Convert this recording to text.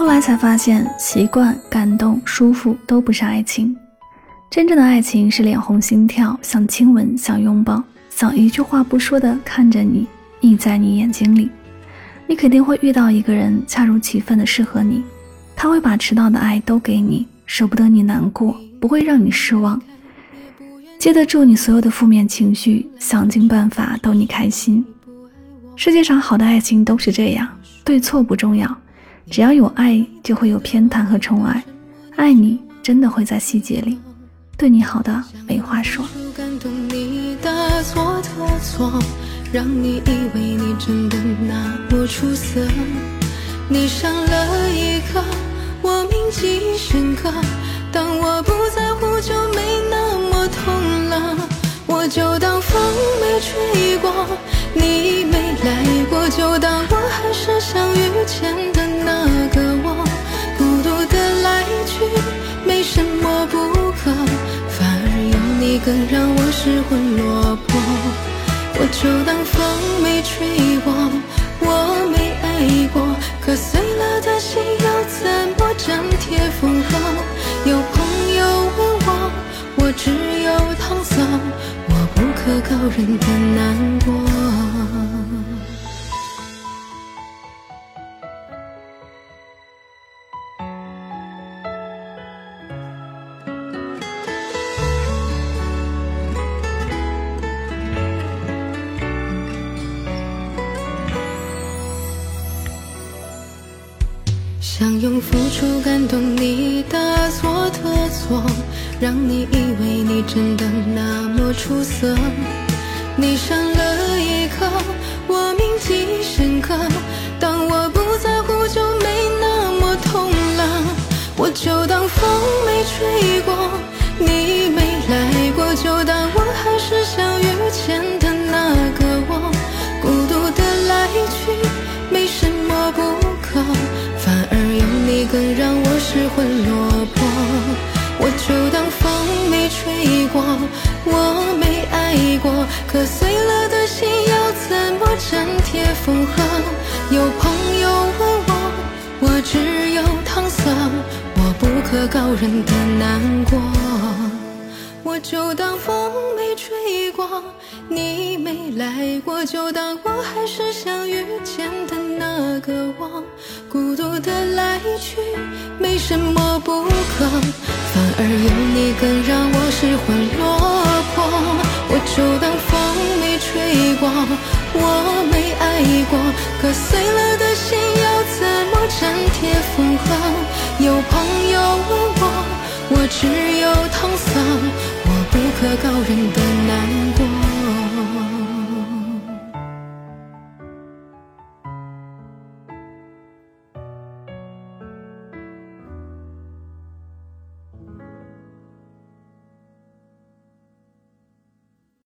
后来才发现，习惯、感动、舒服都不是爱情。真正的爱情是脸红心跳，想亲吻，想拥抱，想一句话不说的看着你，映在你眼睛里。你肯定会遇到一个人，恰如其分的适合你，他会把迟到的爱都给你，舍不得你难过，不会让你失望，接得住你所有的负面情绪，想尽办法逗你开心。世界上好的爱情都是这样，对错不重要。只要有爱，就会有偏袒和宠爱。爱你，真的会在细节里，对你好的没话说。让你以为你真的那么出色，你伤了一个，我铭记深刻。当我不在乎，就当我还是相遇前的那个我。孤独的来去没什么不可，反而有你更让我失魂落魄。我就当风没吹过，我没爱过，可碎了的心要怎么粘贴缝合？有朋友问我，我只有搪塞，我不可告人的难过。想用付出感动你的错的错，让你以为你真的那么出色。你伤了一颗，我铭记深刻。当我不在乎，就没那么痛了。我就当风没吹过，你没来过，就当我还是相遇前的那个我。孤独的来去，过，我没爱过，可碎了的心要怎么粘贴缝合？有朋友问我，我只有搪塞，我不可告人的难过。我就当风没吹过，你没来过，就当我还是相遇前的那个我。孤独的来去没什么不可，反而有你更让我失魂落魄。我就当风没吹过，我没爱过，可碎了的心要怎么粘贴缝合？有朋友问我，我只有搪塞。我不可告人的难过。